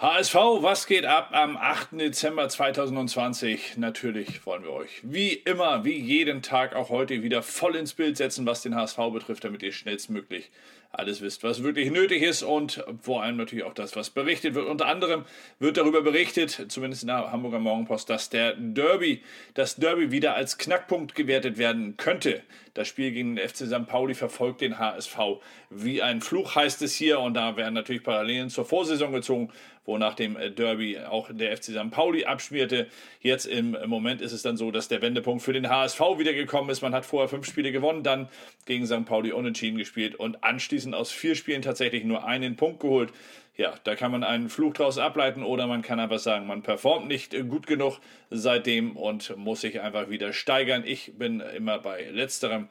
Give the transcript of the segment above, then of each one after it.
HSV, was geht ab am 8. Dezember 2020? Natürlich wollen wir euch wie immer, wie jeden Tag auch heute wieder voll ins Bild setzen, was den HSV betrifft, damit ihr schnellstmöglich alles wisst, was wirklich nötig ist und vor allem natürlich auch das, was berichtet wird. Unter anderem wird darüber berichtet, zumindest in der Hamburger Morgenpost, dass der Derby, das Derby wieder als Knackpunkt gewertet werden könnte. Das Spiel gegen den FC St. Pauli verfolgt den HSV wie ein Fluch, heißt es hier. Und da werden natürlich Parallelen zur Vorsaison gezogen, wo nach dem Derby auch der FC St. Pauli abschmierte. Jetzt im Moment ist es dann so, dass der Wendepunkt für den HSV wieder gekommen ist. Man hat vorher fünf Spiele gewonnen, dann gegen St. Pauli unentschieden gespielt und anschließend aus vier Spielen tatsächlich nur einen Punkt geholt ja, da kann man einen Fluch draus ableiten oder man kann einfach sagen, man performt nicht gut genug seitdem und muss sich einfach wieder steigern. Ich bin immer bei letzterem.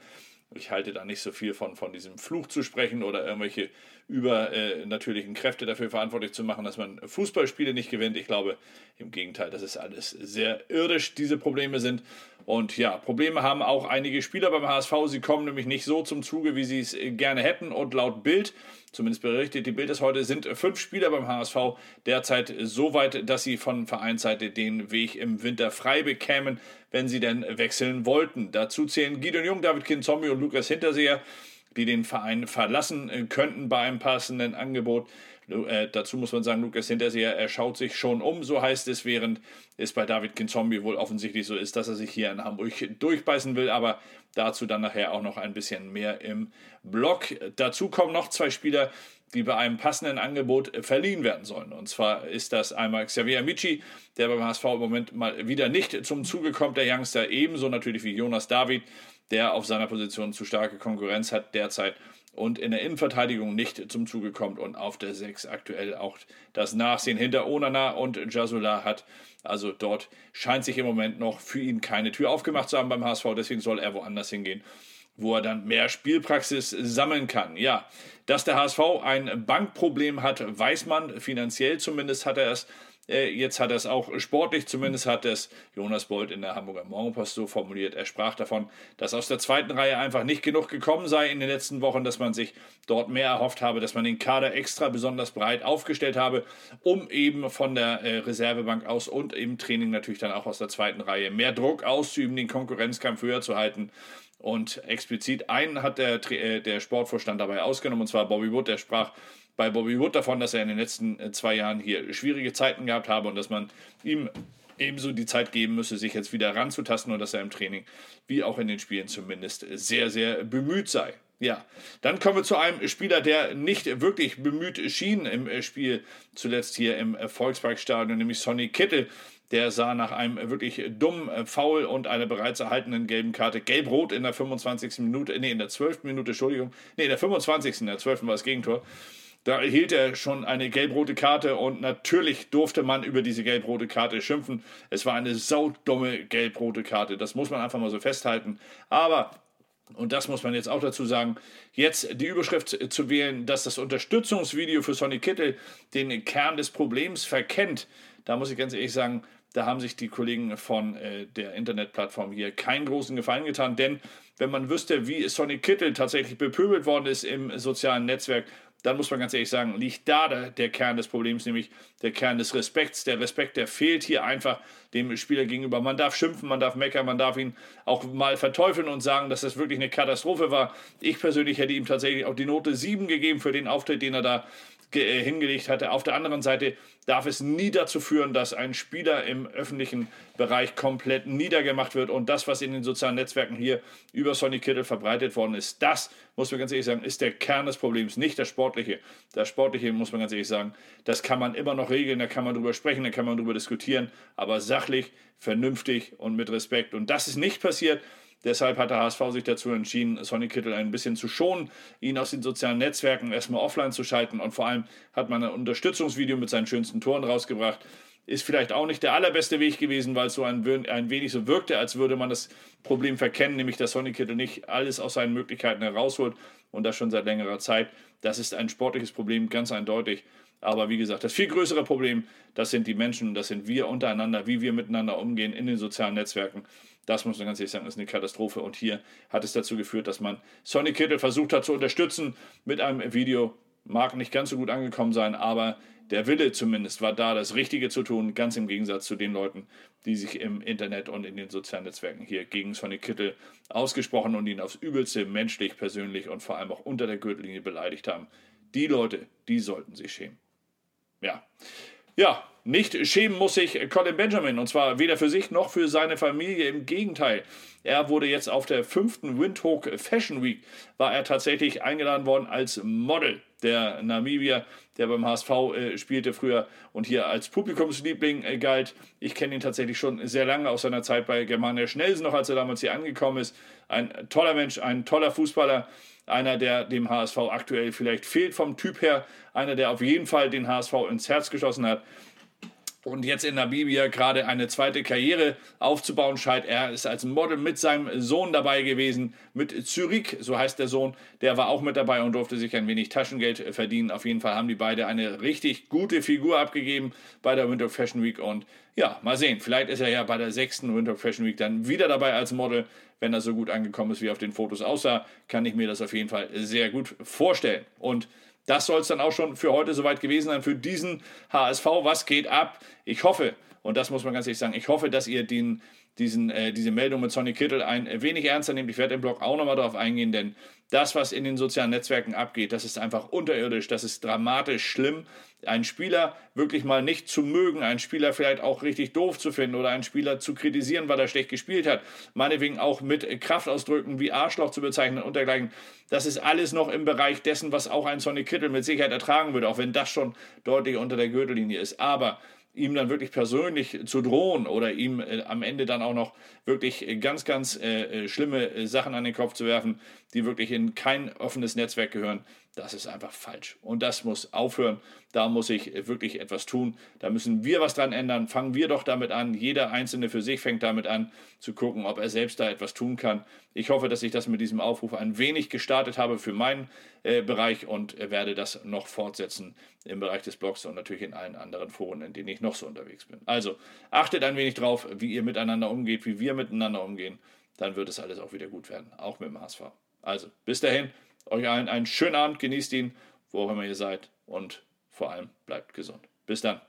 Ich halte da nicht so viel von, von diesem Fluch zu sprechen oder irgendwelche übernatürlichen äh, Kräfte dafür verantwortlich zu machen, dass man Fußballspiele nicht gewinnt. Ich glaube im Gegenteil, dass es alles sehr irdisch, diese Probleme sind. Und ja, Probleme haben auch einige Spieler beim HSV. Sie kommen nämlich nicht so zum Zuge, wie sie es gerne hätten. Und laut Bild, zumindest berichtet die Bild es heute, sind fünf Spieler beim HSV derzeit so weit, dass sie von Vereinsseite den Weg im Winter frei bekämen, wenn sie denn wechseln wollten. Dazu zählen Gideon Jung, David Kinzombie und Lukas Hinterseher die den Verein verlassen könnten bei einem passenden Angebot. Äh, dazu muss man sagen, Lukas Hinterseher, er schaut sich schon um, so heißt es, während es bei David Kinzombie wohl offensichtlich so ist, dass er sich hier in Hamburg durchbeißen will, aber dazu dann nachher auch noch ein bisschen mehr im Block. Dazu kommen noch zwei Spieler, die bei einem passenden Angebot verliehen werden sollen. Und zwar ist das einmal Xavier Amici, der beim HSV im Moment mal wieder nicht zum Zuge kommt, der Youngster, ebenso natürlich wie Jonas David, der auf seiner Position zu starke Konkurrenz hat derzeit und in der Innenverteidigung nicht zum Zuge kommt und auf der 6 aktuell auch das Nachsehen hinter Onana und Jasula hat. Also dort scheint sich im Moment noch für ihn keine Tür aufgemacht zu haben beim HSV, deswegen soll er woanders hingehen wo er dann mehr Spielpraxis sammeln kann. Ja, dass der HSV ein Bankproblem hat, weiß man. Finanziell zumindest hat er es. Äh, jetzt hat er es auch sportlich, zumindest hat es Jonas Bold in der Hamburger Morgenpost so formuliert. Er sprach davon, dass aus der zweiten Reihe einfach nicht genug gekommen sei in den letzten Wochen, dass man sich dort mehr erhofft habe, dass man den Kader extra besonders breit aufgestellt habe, um eben von der äh, Reservebank aus und im Training natürlich dann auch aus der zweiten Reihe mehr Druck auszuüben, den Konkurrenzkampf höher zu halten. Und explizit einen hat der, äh, der Sportvorstand dabei ausgenommen, und zwar Bobby Wood, der sprach bei Bobby Wood davon, dass er in den letzten äh, zwei Jahren hier schwierige Zeiten gehabt habe und dass man ihm ebenso die Zeit geben müsse, sich jetzt wieder ranzutasten und dass er im Training wie auch in den Spielen zumindest sehr, sehr bemüht sei. Ja, dann kommen wir zu einem Spieler, der nicht wirklich bemüht schien im äh, Spiel zuletzt hier im Volksparkstadion, nämlich Sonny Kittel. Der sah nach einem wirklich dummen Foul und einer bereits erhaltenen gelben Karte gelb-rot in der 25. Minute, nee, in der 12. Minute, Entschuldigung, nee, in der 25. in der 12. war das Gegentor. Da erhielt er schon eine gelb-rote Karte und natürlich durfte man über diese gelb-rote Karte schimpfen. Es war eine saudumme gelb-rote Karte. Das muss man einfach mal so festhalten. Aber und das muss man jetzt auch dazu sagen, jetzt die Überschrift zu wählen, dass das Unterstützungsvideo für Sonny Kittel den Kern des Problems verkennt, da muss ich ganz ehrlich sagen, da haben sich die Kollegen von äh, der Internetplattform hier keinen großen Gefallen getan, denn wenn man wüsste, wie Sonny Kittel tatsächlich bepöbelt worden ist im sozialen Netzwerk dann muss man ganz ehrlich sagen, liegt da der, Kern des Problems, nämlich der Kern des Respekts. Der Respekt, der fehlt hier einfach dem Spieler gegenüber. Man darf schimpfen, man darf meckern, man darf ihn auch mal verteufeln und sagen, dass das wirklich eine Katastrophe war. Ich persönlich hätte ihm tatsächlich auch die Note 7 gegeben für den Auftritt, den er da hingelegt hatte. Auf der anderen Seite darf es nie dazu führen, dass ein Spieler im öffentlichen Bereich komplett niedergemacht wird. Und das, was in den sozialen Netzwerken hier über Sonny Kittel verbreitet worden ist, das, muss man ganz ehrlich sagen, ist der Kern des Problems, nicht das Sportliche. Das Sportliche, muss man ganz ehrlich sagen, das kann man immer noch regeln, da kann man drüber sprechen, da kann man drüber diskutieren, aber sachlich, vernünftig und mit Respekt. Und das ist nicht passiert. Deshalb hat der HSV sich dazu entschieden, Sonny Kittel ein bisschen zu schonen, ihn aus den sozialen Netzwerken erstmal offline zu schalten und vor allem hat man ein Unterstützungsvideo mit seinen schönsten Toren rausgebracht. Ist vielleicht auch nicht der allerbeste Weg gewesen, weil es so ein, ein wenig so wirkte, als würde man das Problem verkennen, nämlich dass Sonny Kittel nicht alles aus seinen Möglichkeiten herausholt und das schon seit längerer Zeit. Das ist ein sportliches Problem, ganz eindeutig. Aber wie gesagt, das viel größere Problem, das sind die Menschen, das sind wir untereinander, wie wir miteinander umgehen in den sozialen Netzwerken. Das muss man ganz ehrlich sagen, ist eine Katastrophe. Und hier hat es dazu geführt, dass man Sonny Kittel versucht hat zu unterstützen mit einem Video. Mag nicht ganz so gut angekommen sein, aber der Wille zumindest war da, das Richtige zu tun, ganz im Gegensatz zu den Leuten, die sich im Internet und in den sozialen Netzwerken hier gegen Sonny Kittel ausgesprochen und ihn aufs Übelste menschlich, persönlich und vor allem auch unter der Gürtellinie beleidigt haben. Die Leute, die sollten sich schämen. Ja. Ja, nicht schämen muss sich Colin Benjamin und zwar weder für sich noch für seine Familie. Im Gegenteil, er wurde jetzt auf der fünften Windhoek Fashion Week war er tatsächlich eingeladen worden als Model. Der Namibier, der beim HSV äh, spielte früher und hier als Publikumsliebling äh, galt. Ich kenne ihn tatsächlich schon sehr lange aus seiner Zeit bei Germania Schnelsen noch, als er damals hier angekommen ist. Ein toller Mensch, ein toller Fußballer einer, der dem HSV aktuell vielleicht fehlt vom Typ her, einer, der auf jeden Fall den HSV ins Herz geschossen hat und jetzt in Namibia gerade eine zweite Karriere aufzubauen scheint. Er ist als Model mit seinem Sohn dabei gewesen, mit Zürich, so heißt der Sohn, der war auch mit dabei und durfte sich ein wenig Taschengeld verdienen. Auf jeden Fall haben die beide eine richtig gute Figur abgegeben bei der Winter Fashion Week und ja, mal sehen, vielleicht ist er ja bei der sechsten Winter Fashion Week dann wieder dabei als Model. Wenn er so gut angekommen ist, wie auf den Fotos aussah, kann ich mir das auf jeden Fall sehr gut vorstellen. Und das soll es dann auch schon für heute soweit gewesen sein, für diesen HSV. Was geht ab? Ich hoffe, und das muss man ganz ehrlich sagen, ich hoffe, dass ihr den, diesen, äh, diese Meldung mit Sonny Kittel ein wenig ernster nehmt. Ich werde im Blog auch nochmal darauf eingehen, denn das, was in den sozialen Netzwerken abgeht, das ist einfach unterirdisch, das ist dramatisch schlimm. Einen Spieler wirklich mal nicht zu mögen, einen Spieler vielleicht auch richtig doof zu finden oder einen Spieler zu kritisieren, weil er schlecht gespielt hat, meinetwegen auch mit Kraftausdrücken wie Arschloch zu bezeichnen und dergleichen, das ist alles noch im Bereich dessen, was auch ein Sonny Kittel mit Sicherheit ertragen würde, auch wenn das schon deutlich unter der Gürtellinie ist. Aber ihm dann wirklich persönlich zu drohen oder ihm äh, am Ende dann auch noch wirklich ganz, ganz äh, äh schlimme äh, Sachen an den Kopf zu werfen, die wirklich in kein offenes Netzwerk gehören, das ist einfach falsch. Und das muss aufhören. Da muss ich wirklich etwas tun. Da müssen wir was dran ändern. Fangen wir doch damit an. Jeder Einzelne für sich fängt damit an, zu gucken, ob er selbst da etwas tun kann. Ich hoffe, dass ich das mit diesem Aufruf ein wenig gestartet habe für meinen äh, Bereich und werde das noch fortsetzen im Bereich des Blogs und natürlich in allen anderen Foren, in denen ich noch so unterwegs bin. Also achtet ein wenig drauf, wie ihr miteinander umgeht, wie wir miteinander umgehen. Dann wird es alles auch wieder gut werden, auch mit dem HSV. Also bis dahin. Euch allen einen schönen Abend, genießt ihn, wo auch immer ihr seid und vor allem bleibt gesund. Bis dann.